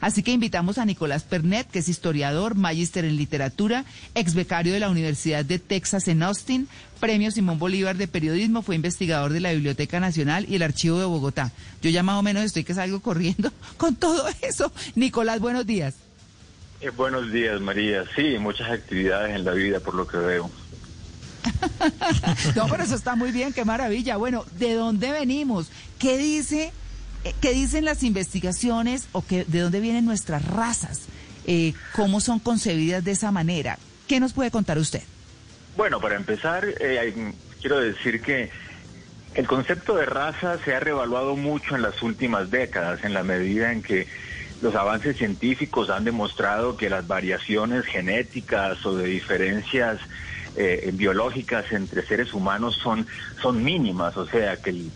Así que invitamos a Nicolás Pernet, que es historiador, magíster en literatura, ex becario de la Universidad de Texas en Austin, premio Simón Bolívar de periodismo, fue investigador de la Biblioteca Nacional y el Archivo de Bogotá. Yo ya más o menos estoy que salgo corriendo con todo eso. Nicolás, buenos días. Eh, buenos días, María. Sí, muchas actividades en la vida, por lo que veo. no, pero eso está muy bien, qué maravilla. Bueno, ¿de dónde venimos? ¿Qué dice, qué dicen las investigaciones o que, de dónde vienen nuestras razas? Eh, ¿Cómo son concebidas de esa manera? ¿Qué nos puede contar usted? Bueno, para empezar, eh, quiero decir que el concepto de raza se ha revaluado mucho en las últimas décadas, en la medida en que los avances científicos han demostrado que las variaciones genéticas o de diferencias eh, biológicas entre seres humanos son, son mínimas, o sea, que el,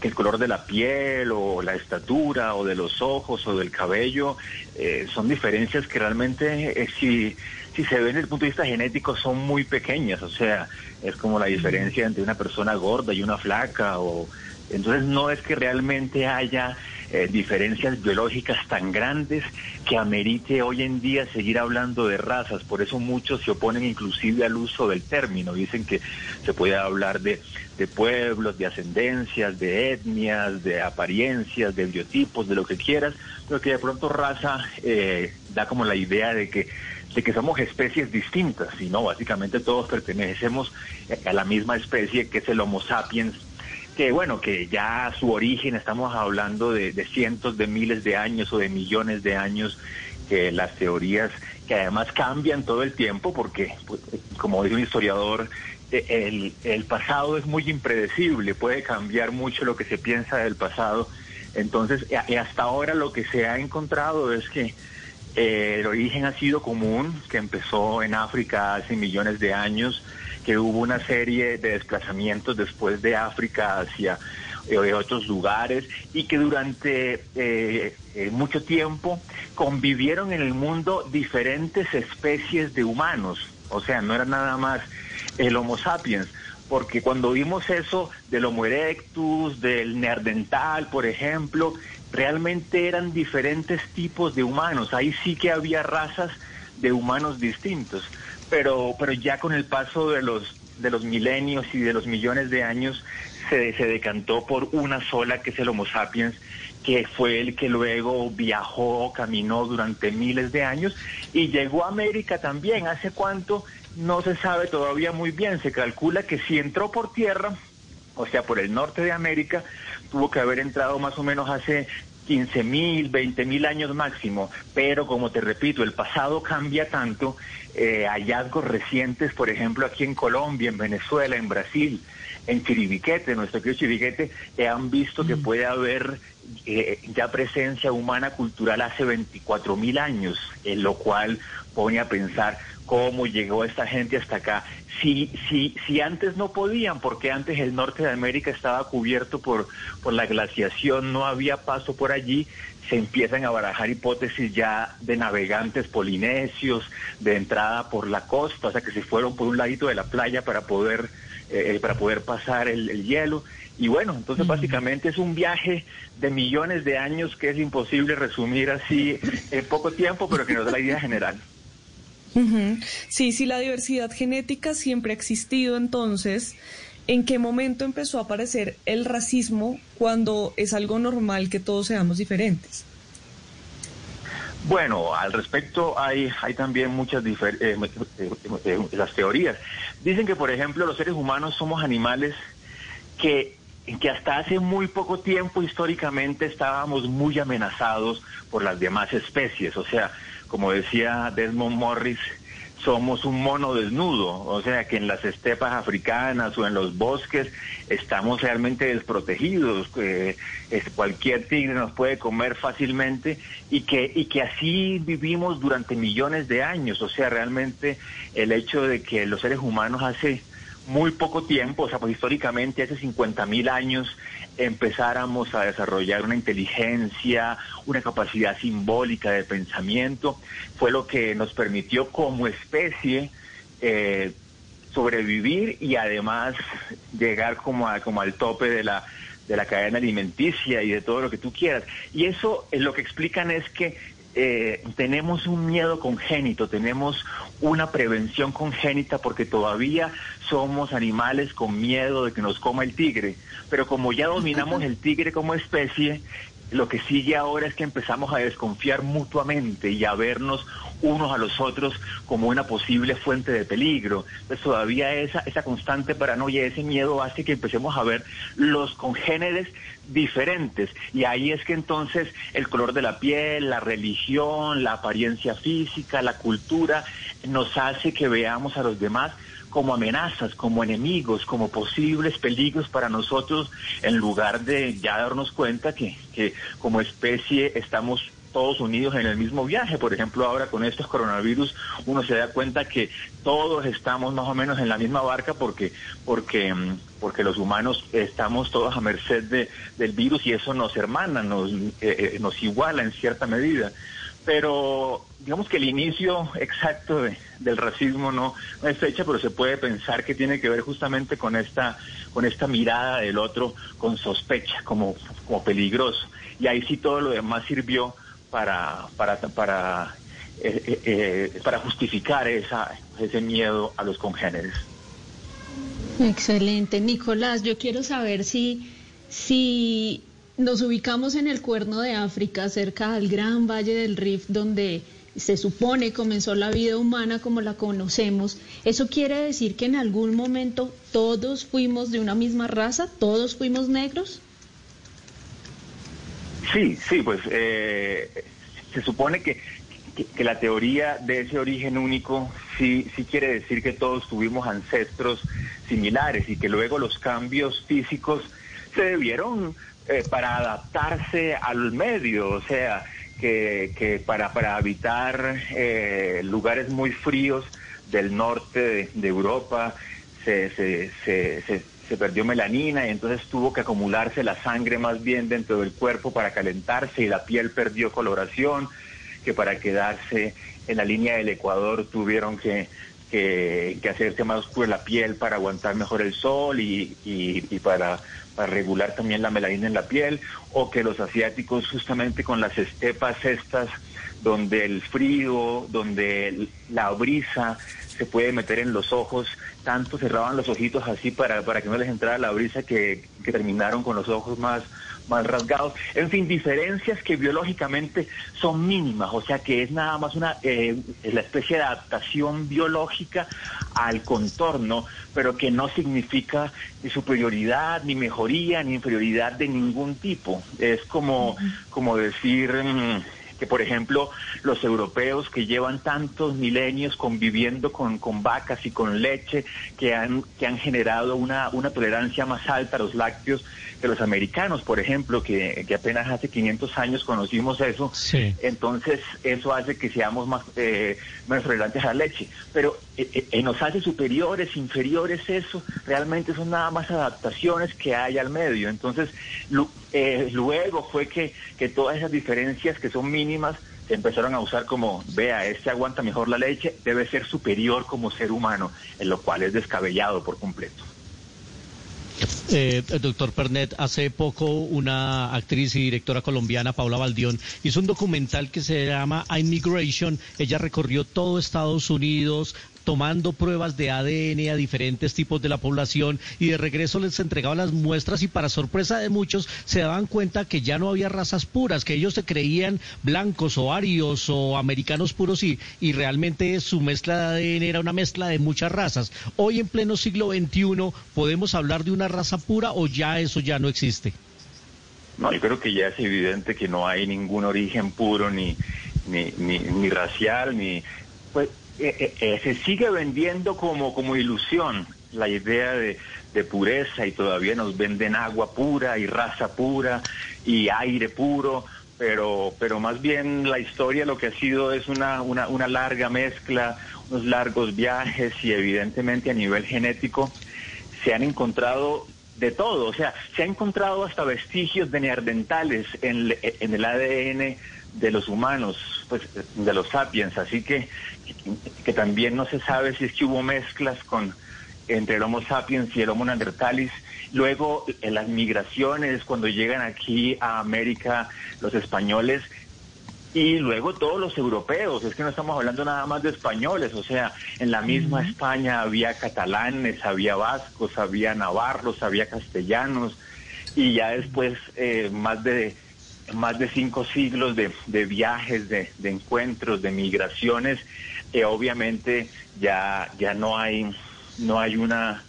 que el color de la piel o la estatura o de los ojos o del cabello eh, son diferencias que realmente eh, si, si se ven desde el punto de vista genético son muy pequeñas, o sea, es como la diferencia entre una persona gorda y una flaca o entonces no es que realmente haya eh, diferencias biológicas tan grandes que amerite hoy en día seguir hablando de razas. Por eso muchos se oponen inclusive al uso del término. Dicen que se puede hablar de, de pueblos, de ascendencias, de etnias, de apariencias, de biotipos, de lo que quieras, pero que de pronto raza eh, da como la idea de que de que somos especies distintas, y no, básicamente todos pertenecemos a la misma especie que es el Homo sapiens que bueno, que ya su origen, estamos hablando de, cientos de miles de años o de millones de años, que las teorías que además cambian todo el tiempo, porque pues, como dice un historiador, e, el, pasado es muy impredecible, puede cambiar mucho lo que se piensa del pasado. Entonces, hasta ahora lo que se ha encontrado es que eh, el origen ha sido común, que empezó en África hace millones de años, que hubo una serie de desplazamientos después de África hacia eh, otros lugares y que durante eh, eh, mucho tiempo convivieron en el mundo diferentes especies de humanos. O sea, no era nada más el Homo sapiens, porque cuando vimos eso del Homo erectus, del Neandertal, por ejemplo, realmente eran diferentes tipos de humanos. Ahí sí que había razas de humanos distintos pero, pero ya con el paso de los, de los milenios y de los millones de años se, se decantó por una sola, que es el Homo sapiens, que fue el que luego viajó, caminó durante miles de años y llegó a América también. ¿Hace cuánto? No se sabe todavía muy bien. Se calcula que si entró por tierra, o sea, por el norte de América, tuvo que haber entrado más o menos hace 15 mil, 20 mil años máximo, pero como te repito, el pasado cambia tanto, eh, hallazgos recientes, por ejemplo, aquí en Colombia, en Venezuela, en Brasil, en Chiribiquete, nuestro querido Chiribiquete, eh, han visto que mm. puede haber eh, ya presencia humana cultural hace 24 mil años, en lo cual pone a pensar cómo llegó esta gente hasta acá. Si, si, si antes no podían, porque antes el norte de América estaba cubierto por, por la glaciación, no había paso por allí, se empiezan a barajar hipótesis ya de navegantes polinesios, de entrada por la costa, o sea que se fueron por un ladito de la playa para poder, eh, para poder pasar el, hielo. Y bueno, entonces básicamente es un viaje de millones de años que es imposible resumir así en poco tiempo, pero que nos da la idea general. Sí, sí, la diversidad genética siempre ha existido, entonces, ¿en qué momento empezó a aparecer el racismo cuando es algo normal que todos seamos diferentes? Bueno, al respecto hay, hay también muchas eh, eh, eh, las teorías. Dicen que, por ejemplo, los seres humanos somos animales que que hasta hace muy poco tiempo históricamente estábamos muy amenazados por las demás especies. O sea, como decía Desmond Morris, somos un mono desnudo, o sea que en las estepas africanas o en los bosques estamos realmente desprotegidos, que cualquier tigre nos puede comer fácilmente y que, y que así vivimos durante millones de años, o sea, realmente el hecho de que los seres humanos hace muy poco tiempo, o sea, pues históricamente hace 50 mil años empezáramos a desarrollar una inteligencia, una capacidad simbólica de pensamiento, fue lo que nos permitió como especie eh, sobrevivir y además llegar como, como al tope de la, de la cadena alimenticia y de todo lo que tú quieras. Y eso es lo que explican es que eh, tenemos un miedo congénito, tenemos una prevención congénita porque todavía somos animales con miedo de que nos coma el tigre. Pero como ya dominamos el tigre como especie, lo que sigue ahora es que empezamos a desconfiar mutuamente y a vernos unos a los otros como una posible fuente de peligro. Entonces todavía esa, esa constante paranoia, ese miedo hace que empecemos a ver los congéneres diferentes. Y ahí es que entonces el color de la piel, la religión, la apariencia física, la cultura, nos hace que veamos a los demás como amenazas, como enemigos, como posibles peligros para nosotros, en lugar de ya darnos cuenta que, que como especie estamos todos unidos en el mismo viaje. Por ejemplo, ahora con estos coronavirus uno se da cuenta que todos estamos más o menos en la misma barca porque porque mm, porque los humanos estamos todos a merced de, del virus y eso nos hermana, nos eh, eh, nos iguala en cierta medida pero digamos que el inicio exacto del racismo no, es fecha, pero se puede pensar que tiene que ver justamente con esta, con esta mirada del otro con sospecha, como, como peligroso. Y ahí sí todo lo demás sirvió para, para, para, eh, eh, eh, para justificar esa, ese miedo a los congéneres. Excelente. Nicolás, yo quiero saber si, si nos ubicamos en el cuerno de África, cerca del gran valle del Rift, donde se supone comenzó la vida humana como la conocemos. ¿Eso quiere decir que en algún momento todos fuimos de una misma raza? ¿Todos fuimos negros? Sí, sí, pues eh, se supone que, que, la teoría de ese origen único sí, sí quiere decir que todos tuvimos ancestros similares y que luego los cambios físicos se debieron eh, para adaptarse al medio, o sea, que, que para, para habitar eh, lugares muy fríos del norte de, Europa se, se, perdió melanina y entonces tuvo que acumularse la sangre más bien dentro del cuerpo para calentarse y la piel perdió coloración, que para quedarse en la línea del Ecuador tuvieron que, que, hacerse más oscura la piel para aguantar mejor el sol y, y para para regular también la melanina en la piel, o que los asiáticos justamente con las estepas estas, donde el frío, donde la brisa se puede meter en los ojos, tanto cerraban los ojitos así para, para que no les entrara la brisa que, que terminaron con los ojos más, más rasgados. En fin, diferencias que biológicamente son mínimas, o sea que es nada más una eh, la especie de adaptación biológica al contorno, pero que no significa ni superioridad, ni mejoría, ni inferioridad de ningún tipo. Es como, como decir... Mm, que por ejemplo los europeos que llevan tantos milenios conviviendo con, con vacas y con leche, que han, que han generado una, una tolerancia más alta a los lácteos, de los americanos, por ejemplo, que, que apenas hace 500 años conocimos eso, entonces eso hace que seamos más, eh, más tolerantes a la leche. Pero eh, eh, nos hace superiores, inferiores, eso realmente son nada más adaptaciones que hay al medio. Entonces, luego fue que, que todas esas diferencias que son mínimas se empezaron a usar como, vea, este aguanta mejor la leche, debe ser superior como ser humano, en lo cual es descabellado por completo. Eh, doctor Pernet, hace poco una actriz y directora colombiana, Paula Baldión, hizo un documental que se llama Immigration. Ella recorrió todo Estados Unidos, tomando pruebas de ADN a diferentes tipos de la población y de regreso les entregaba las muestras y para sorpresa de muchos se daban cuenta que ya no había razas puras, que ellos se creían blancos o arios o americanos puros y, y realmente su mezcla de ADN era una mezcla de muchas razas. Hoy en pleno siglo XXI podemos hablar de una raza pura o ya eso ya no existe. No, yo creo que ya es evidente que no hay ningún origen puro ni, ni, ni, ni racial, ni... Pues eh, eh, se sigue vendiendo como, como ilusión la idea de, pureza y todavía nos venden agua pura y raza pura y aire puro pero, pero más bien la historia lo que ha sido es una, una, una larga mezcla, unos largos viajes y evidentemente a nivel genético se han encontrado de todo, o sea, se han encontrado hasta vestigios de neandertales en el ADN de los humanos, pues de los sapiens, así que, que también no se sabe si es que hubo mezclas con entre el Homo sapiens y el Homo neanderthalis. Luego, en las migraciones, cuando llegan aquí a América los españoles, y luego todos los europeos, es que no estamos hablando nada más de españoles, o sea, en la misma España había catalanes, había vascos, había navarros, había castellanos, y ya después eh, más de más de cinco siglos de, de viajes, de, encuentros, de migraciones, eh, obviamente ya, ya no hay no hay una,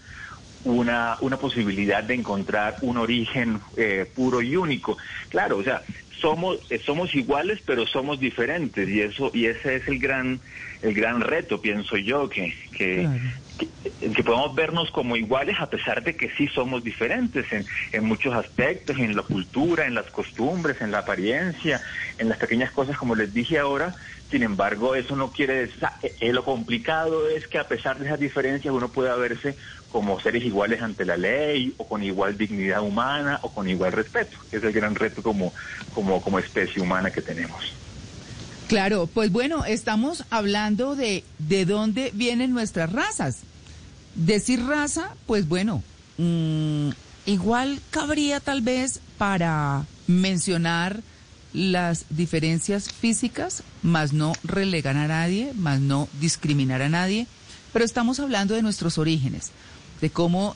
una, una posibilidad de encontrar un origen eh, puro y único. Claro, o sea, somos, eh, somos iguales, pero somos diferentes, y eso, y ese es el gran, el gran reto, pienso yo, que, que, que, podemos vernos como iguales a pesar de que sí somos diferentes en, en muchos aspectos, en la cultura, en las costumbres, en la apariencia, en las pequeñas cosas, como les dije ahora, sin embargo, eso no quiere decir, eh, eh, lo complicado es que a pesar de esas diferencias uno pueda verse como seres iguales ante la ley o con igual dignidad humana o con igual respeto, que es el gran reto como, como, como especie humana que tenemos. Claro, pues bueno, estamos hablando de de dónde vienen nuestras razas. Decir raza, pues bueno, mmm, igual cabría tal vez para mencionar las diferencias físicas, más no relegar a nadie, más no discriminar a nadie, pero estamos hablando de nuestros orígenes, de cómo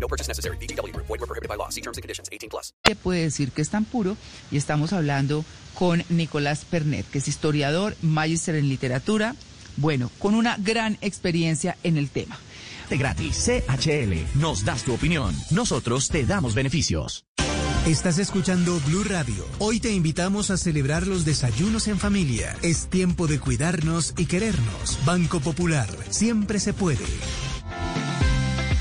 No purchase necessary. BGW. Void prohibited by law. See terms and conditions. 18 plus. Puede decir que es tan puro y estamos hablando con Nicolás Pernet, que es historiador, magíster en literatura, bueno, con una gran experiencia en el tema. De gratis. CHL. Nos das tu opinión. Nosotros te damos beneficios. Estás escuchando Blue Radio. Hoy te invitamos a celebrar los desayunos en familia. Es tiempo de cuidarnos y querernos. Banco Popular. Siempre se puede.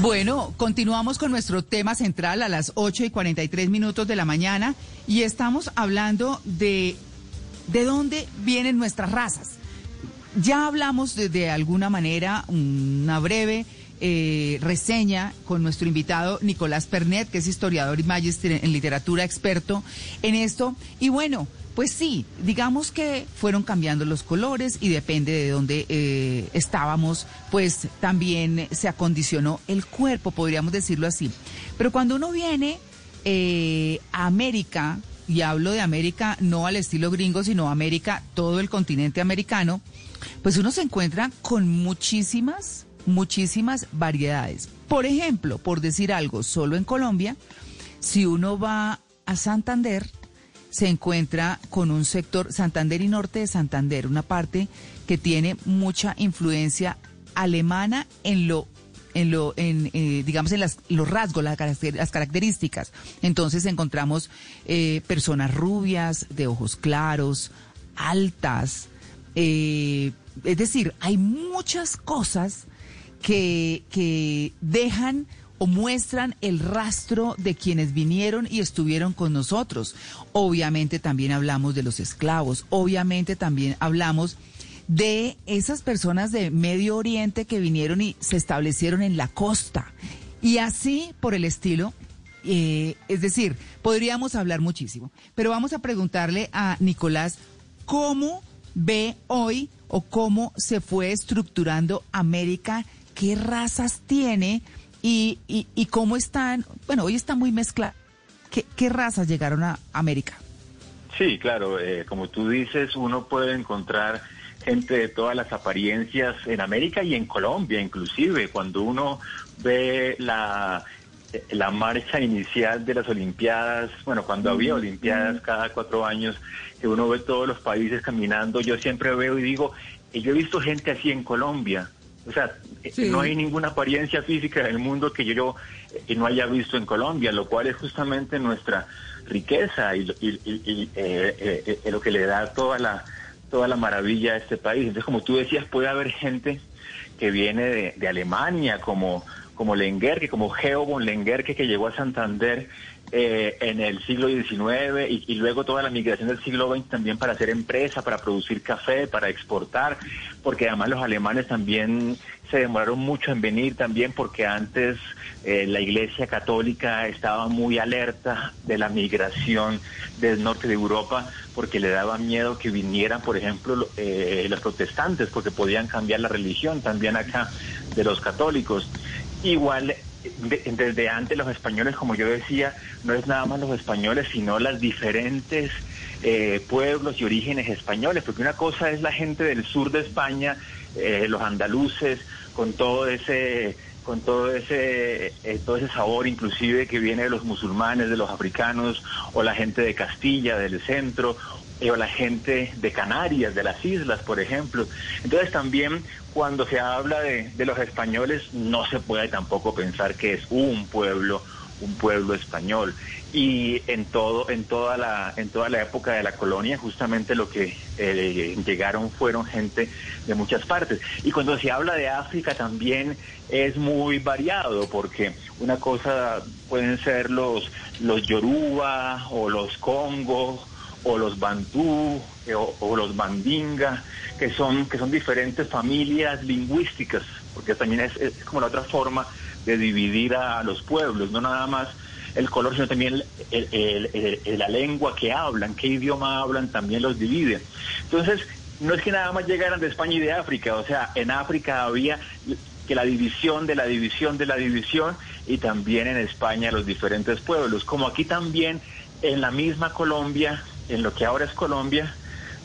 Bueno, continuamos con nuestro tema central a las 8 y 43 minutos de la mañana y estamos hablando de de dónde vienen nuestras razas. Ya hablamos de, de alguna manera una breve eh, reseña con nuestro invitado Nicolás Pernet, que es historiador y magister en literatura, experto en esto. Y bueno, pues sí, digamos que fueron cambiando los colores y depende de dónde eh, estábamos, pues también se acondicionó el cuerpo, podríamos decirlo así. Pero cuando uno viene eh, a América, y hablo de América no al estilo gringo, sino América, todo el continente americano, pues uno se encuentra con muchísimas, muchísimas variedades. Por ejemplo, por decir algo, solo en Colombia, si uno va a Santander, se encuentra con un sector, Santander y norte de Santander, una parte que tiene mucha influencia alemana en lo en lo en eh, digamos en las, los rasgos las, características. Entonces encontramos eh, personas rubias de ojos claros altas eh, es decir hay muchas cosas que, que dejan muestran el rastro de quienes vinieron y estuvieron con nosotros. Obviamente también hablamos de los esclavos, obviamente también hablamos de esas personas de Medio Oriente que vinieron y se establecieron en la costa. Y así por el estilo, eh, es decir, podríamos hablar muchísimo. Pero vamos a preguntarle a Nicolás cómo ve hoy o cómo se fue estructurando América, qué razas tiene y, y, cómo están, bueno, hoy está muy mezclado. ¿Qué, ¿Qué, razas llegaron a América? Sí, claro, eh, como tú dices, uno puede encontrar gente de todas las apariencias en América y en Colombia, inclusive, cuando uno ve la, la marcha inicial de las Olimpiadas, bueno, cuando había Olimpiadas cada cuatro años, que uno ve todos los países caminando, yo siempre veo y digo, yo he visto gente así en Colombia, o sea, no hay ninguna apariencia física del mundo que yo eh, no haya visto en Colombia, lo cual es justamente nuestra riqueza y, eh, eh, lo que le da toda la toda la maravilla a este país. Entonces, como tú decías, puede haber gente que viene de, de Alemania, como como Lenguerque, como Geo von Lenguerque, que llegó a Santander eh, en el siglo XIX y, luego toda la migración del siglo XX también para hacer empresa, para producir café, para exportar, porque además los alemanes también se demoraron mucho en venir también porque antes eh, la Iglesia Católica estaba muy alerta de la migración del norte de Europa porque le daba miedo que vinieran, por ejemplo, eh, los protestantes, porque podían cambiar la religión también acá de los católicos. Igual desde antes los españoles, como yo decía, no es nada más los españoles, sino las diferentes eh, pueblos y orígenes españoles, porque una cosa es la gente del sur de España, eh, los andaluces, con todo ese con todo ese eh, todo ese sabor inclusive que viene de los musulmanes, de los africanos o la gente de Castilla, del centro o la gente de Canarias, de las islas, por ejemplo. Entonces también cuando se habla de, los españoles no se puede tampoco pensar que es un pueblo, un pueblo español. Y en todo, en toda la, en toda la época de la colonia, justamente lo que eh, llegaron fueron gente de muchas partes. Y cuando se habla de África también es muy variado, porque una cosa pueden ser los, los Yoruba o los Congos o los Bantú eh, o, los Mandinga, que son, que son diferentes familias lingüísticas, porque también es, como la otra forma de dividir a los pueblos, no nada más el color, sino también la lengua que hablan, qué idioma hablan, también los divide. Entonces, no es que nada más llegaran de España y de África, o sea, en África había que la división de la división de la división y también en España los diferentes pueblos, como aquí también en la misma Colombia en lo que ahora es Colombia,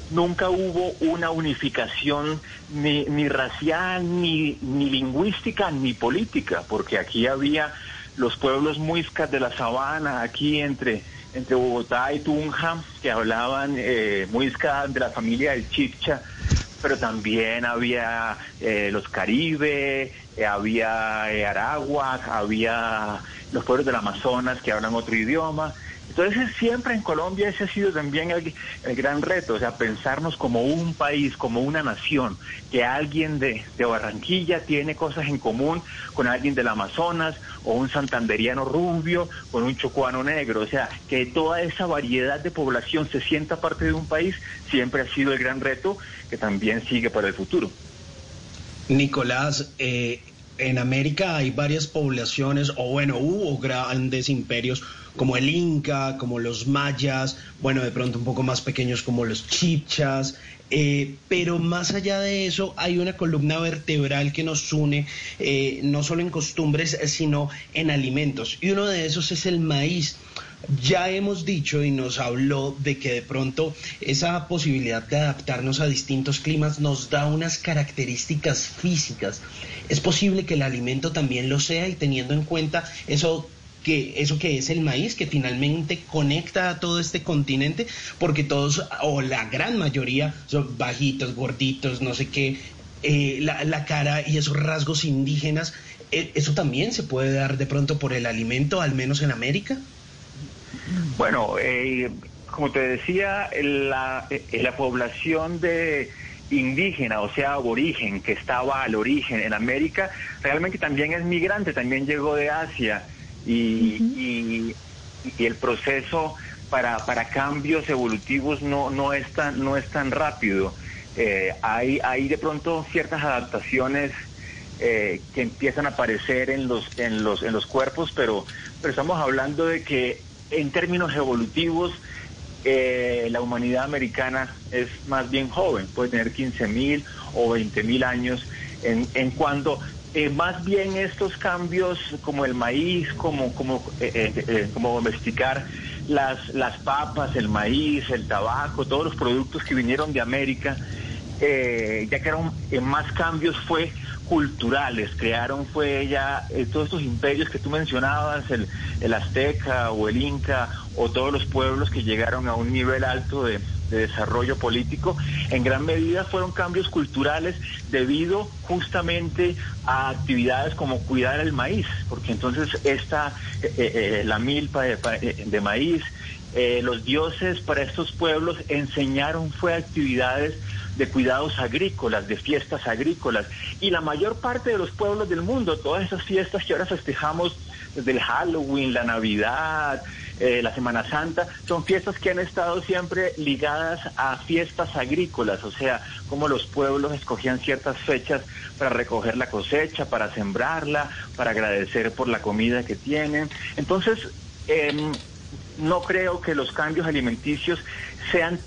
nunca hubo una unificación ni, ni racial, ni, ni lingüística, ni política, porque aquí había los pueblos muiscas de la sabana, aquí entre, entre Bogotá y Tunja, que hablaban eh, muisca de la familia del Chipcha, pero también había eh, los Caribe, eh, había eh, Aragua, había los pueblos del Amazonas que hablan otro idioma. Entonces siempre en Colombia ese ha sido también el, gran reto, o sea, pensarnos como un país, como una nación, que alguien de, Barranquilla tiene cosas en común con alguien del Amazonas o un santanderiano rubio con un chocuano negro, o sea, que toda esa variedad de población se sienta parte de un país, siempre ha sido el gran reto que también sigue para el futuro. Nicolás, eh, en América hay varias poblaciones, o bueno, hubo grandes imperios como el Inca, como los mayas, bueno, de pronto un poco más pequeños como los chipchas, eh, pero más allá de eso hay una columna vertebral que nos une eh, no solo en costumbres, sino en alimentos. Y uno de esos es el maíz. Ya hemos dicho y nos habló de que de pronto esa posibilidad de adaptarnos a distintos climas nos da unas características físicas. Es posible que el alimento también lo sea y teniendo en cuenta eso que eso que es el maíz, que finalmente conecta a todo este continente, porque todos, o la gran mayoría, son bajitos, gorditos, no sé qué, eh, la, cara y esos rasgos indígenas, eh, ¿eso también se puede dar de pronto por el alimento, al menos en América? Bueno, eh, como te decía, la, la población de indígena, o sea, aborigen, que estaba al origen en América, realmente también es migrante, también llegó de Asia y, y, el proceso para, para cambios evolutivos no, no, es, tan, no es tan rápido. Eh, hay, hay de pronto ciertas adaptaciones eh, que empiezan a aparecer en los, en los, en los cuerpos, pero, pero estamos hablando de que en términos evolutivos eh, la humanidad americana es más bien joven, puede tener 15 mil o 20 mil años, en, en cuando eh, más bien estos cambios como el maíz, como, como, como domesticar las, las papas, el maíz, el tabaco, todos los productos que vinieron de América, ya que eran más cambios fue culturales, crearon fue ya eh, todos estos imperios que tú mencionabas, el, el, azteca o el inca o todos los pueblos que llegaron a un nivel alto de, desarrollo político, en gran medida fueron cambios culturales debido justamente a actividades como cuidar el maíz, porque entonces esta, eh, eh, la milpa de, de maíz, los dioses para estos pueblos enseñaron fue actividades de cuidados agrícolas, de fiestas agrícolas. Y la mayor parte de los pueblos del mundo, todas esas fiestas que ahora festejamos desde el Halloween, la Navidad, eh, la Semana Santa, son fiestas que han estado siempre ligadas a fiestas agrícolas, o sea, como los pueblos escogían ciertas fechas para recoger la cosecha, para sembrarla, para agradecer por la comida que tienen. Entonces, em, no creo que los cambios alimenticios sean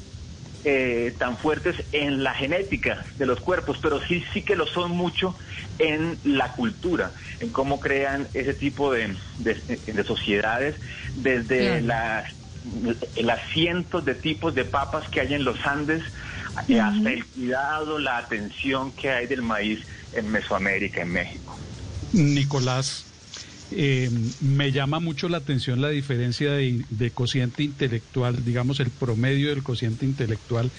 eh, tan fuertes en la genética de los cuerpos, pero sí, sí que lo son mucho en la cultura, en cómo crean ese tipo de, de, sociedades, desde las, las cientos de tipos de papas que hay en los Andes, eh, hasta el cuidado, la atención que hay del maíz en Mesoamérica, en México. Nicolás, eh, me llama mucho la atención la diferencia de, cociente intelectual, digamos el promedio del cociente intelectual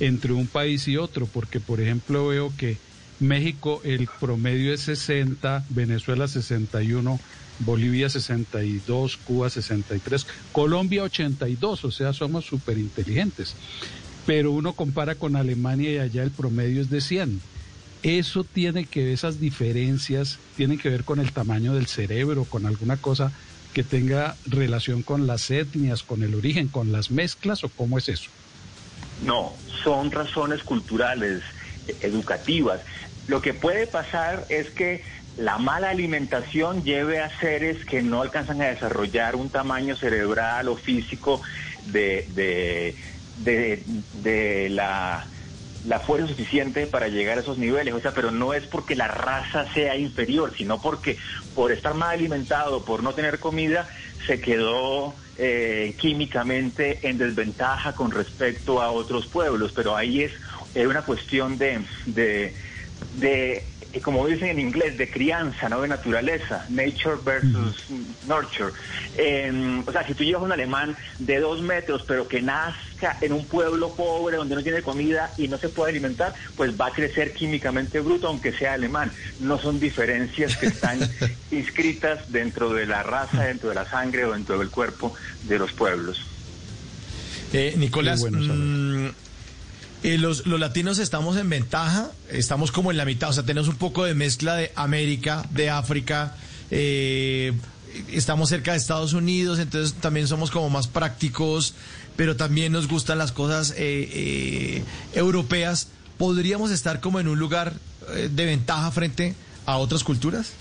entre un país y otro, porque por ejemplo veo que México el promedio es 60, Venezuela 61, Bolivia 62, Cuba 63, Colombia 82, o sea, somos súper inteligentes. Pero uno compara con Alemania y allá el promedio es de 100. Eso tiene que ver, esas diferencias tienen que ver con el tamaño del cerebro, con alguna cosa que tenga relación con las etnias, con el origen, con las mezclas o cómo es eso? No, son razones culturales, e, educativas. Lo que puede pasar es que la mala alimentación lleve a seres que no alcanzan a desarrollar un tamaño cerebral o físico de, de, de, de la la fuerza suficiente para llegar a esos niveles. O sea, pero no es porque la raza sea inferior, sino porque por estar mal alimentado, por no tener comida, se quedó eh, químicamente en desventaja con respecto a otros pueblos. Pero ahí es, una cuestión de, de, de como dicen en inglés, de crianza, no de naturaleza, nature versus nurture. Em, o sea, si tú llevas un alemán de dos metros, pero que nazca en un pueblo pobre donde no tiene comida y no se puede alimentar, pues va a crecer químicamente bruto, aunque sea alemán. No son diferencias que están inscritas dentro de la raza, dentro de la sangre o dentro del cuerpo de los pueblos. Eh, Nicolás, eh, los, los, latinos estamos en ventaja, estamos como en la mitad, o sea, tenemos un poco de mezcla de América, de África, eh, estamos cerca de Estados Unidos, entonces también somos como más prácticos, pero también nos gustan las cosas eh, europeas. ¿Podríamos estar como en un lugar de ventaja frente a otras culturas?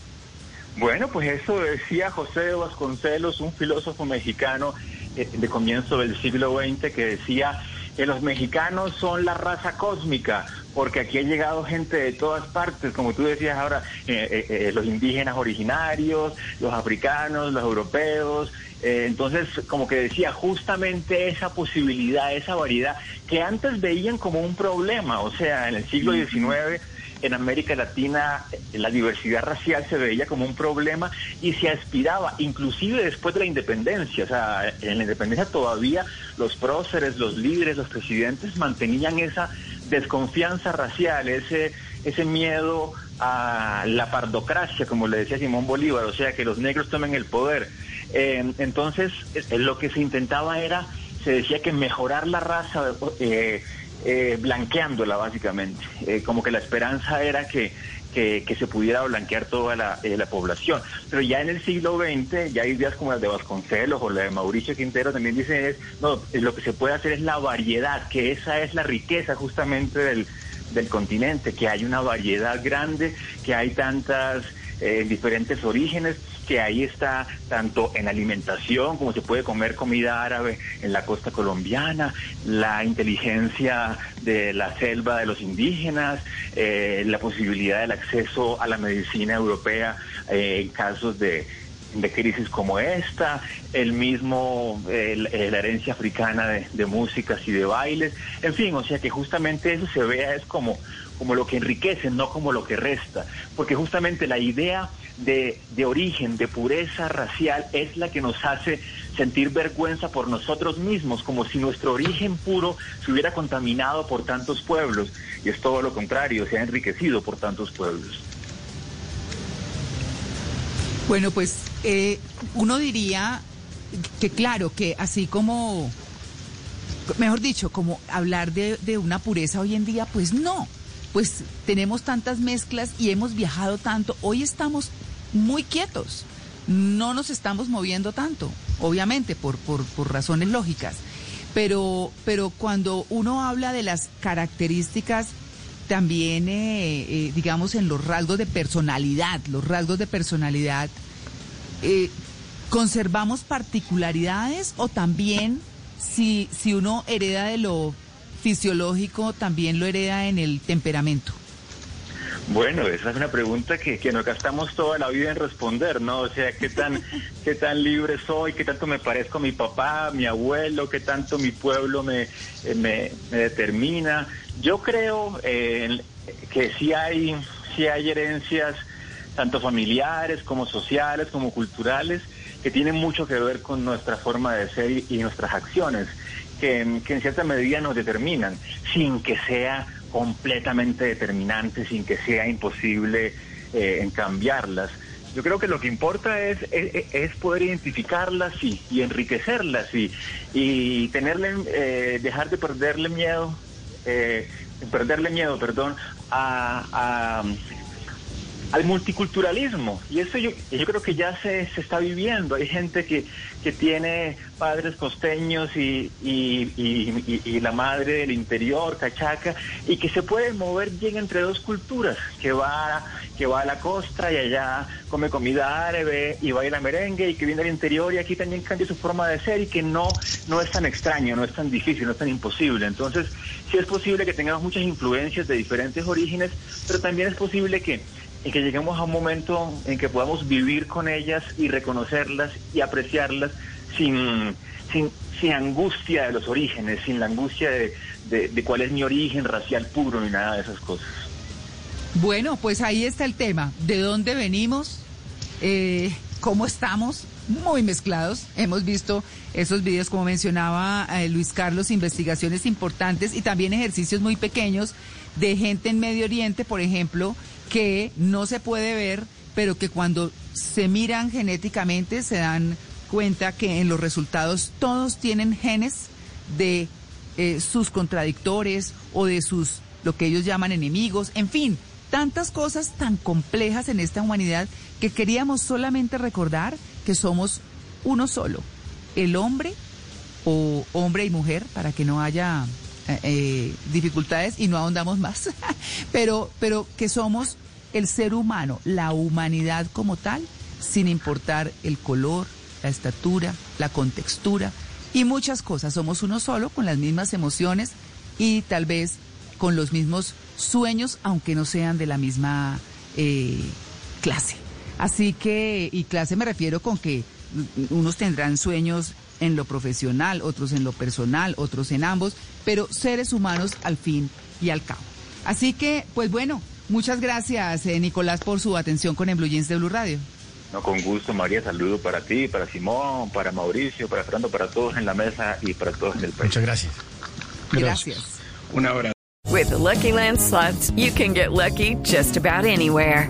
Bueno, pues eso decía José Vasconcelos, un filósofo mexicano de comienzo del siglo XX, que decía que los mexicanos son la raza cósmica, porque aquí ha llegado gente de todas partes, como tú decías ahora, eh, eh, eh, los indígenas originarios, los africanos, los europeos. entonces, como que decía, justamente esa posibilidad, esa variedad, que antes veían como un problema, o sea, en el siglo XIX en América Latina la diversidad racial se veía como un problema y se aspiraba, inclusive después de la independencia, o sea, en la independencia todavía los próceres, los líderes, los presidentes mantenían esa desconfianza racial, ese, ese miedo a la pardocracia, como le decía Simón Bolívar, o sea, que los negros tomen el poder. Eh, entonces, lo que se intentaba era, se decía que mejorar la raza, eh, eh, blanqueándola básicamente. Eh, como que la esperanza era que, que, se pudiera blanquear toda la, la, población. Pero ya en el siglo XX, ya hay ideas como las de Vasconcelos o la de Mauricio Quintero también dicen, es, no, lo que se puede hacer es la variedad, que esa es la riqueza justamente del, del continente, que hay una variedad grande, que hay tantas eh, diferentes orígenes, que ahí está tanto en alimentación, como se puede comer comida árabe en la costa colombiana, la inteligencia de la selva de los indígenas, eh, la posibilidad del acceso a la medicina europea eh, en casos de de crisis como esta, el mismo, la herencia africana de, de, músicas y de bailes, en fin, o sea que justamente eso se vea es como, como lo que enriquece, no como lo que resta, porque justamente la idea de, de origen, de pureza racial, es la que nos hace sentir vergüenza por nosotros mismos, como si nuestro origen puro se hubiera contaminado por tantos pueblos, y es todo lo contrario, se ha enriquecido por tantos pueblos. Bueno, pues eh, uno diría que claro, que así como, mejor dicho, como hablar de, una pureza hoy en día, pues no, pues tenemos tantas mezclas y hemos viajado tanto, hoy estamos muy quietos, no nos estamos moviendo tanto, obviamente, por, por, por razones lógicas, pero, pero cuando uno habla de las características también, eh, eh, digamos, en los rasgos de personalidad, los rasgos de personalidad, eh, ¿conservamos particularidades o también si, si uno hereda de lo fisiológico, también lo hereda en el temperamento? Bueno, esa es una pregunta que, que nos gastamos toda la vida en responder, ¿no? O sea, ¿qué tan, qué tan libre soy? ¿Qué tanto me parezco a mi papá, mi abuelo? ¿Qué tanto mi pueblo me, eh, me, determina? Yo creo eh, que sí hay, sí hay herencias, tanto familiares como sociales, como culturales, que tienen mucho que ver con nuestra forma de ser y, nuestras acciones, que, en cierta medida nos determinan, sin que sea completamente determinante, sin que sea imposible eh, cambiarlas. Yo creo que lo que importa es, es, poder identificarlas y, y enriquecerlas y, y tenerle, eh, dejar de perderle miedo, eh, perderle miedo, perdón, a, al multiculturalismo. Y eso yo, yo creo que ya se, se está viviendo. Hay gente que, que tiene padres costeños y, y, y, la madre del interior, cachaca, y que se puede mover bien entre dos culturas, que va, que va a la costa y allá come comida árabe y baila merengue y que viene del interior y aquí también cambia su forma de ser y que no, no es tan extraño, no es tan difícil, no es tan imposible. Entonces, sí es posible que tengamos muchas influencias de diferentes orígenes, pero también es posible que y que lleguemos a un momento en que podamos vivir con ellas y reconocerlas y apreciarlas sin, sin, sin angustia de los orígenes, sin la angustia de, de, cuál es mi origen racial puro ni nada de esas cosas. Bueno, pues ahí está el tema. ¿De dónde venimos? Eh, ¿Cómo estamos? Muy mezclados. Hemos visto esos videos, como mencionaba eh, Luis Carlos, investigaciones importantes y también ejercicios muy pequeños de gente en Medio Oriente, por ejemplo, que no se puede ver, pero que cuando se miran genéticamente se dan cuenta que en los resultados todos tienen genes de eh, sus contradictores o de sus, lo que ellos llaman enemigos, en fin, tantas cosas tan complejas en esta humanidad que queríamos solamente recordar que somos uno solo, el hombre o hombre y mujer, para que no haya eh, eh, dificultades y no ahondamos más, pero, pero que somos el ser humano, la humanidad como tal, sin importar el color, la estatura, la contextura y muchas cosas. Somos uno solo, con las mismas emociones y tal vez con los mismos sueños, aunque no sean de la misma eh, clase. Así que, y clase me refiero con que unos tendrán sueños en lo profesional, otros en lo personal, otros en ambos, pero seres humanos al fin y al cabo. Así que, pues bueno, muchas gracias, eh, Nicolás, por su atención con el Blue Jeans de Blue Radio. No, con gusto, María. Saludo para ti, para Simón, para Mauricio, para Fernando, para todos en la mesa y para todos en el país. Muchas gracias. Gracias. Una hora. With the Lucky Land slots, you can get lucky just about anywhere.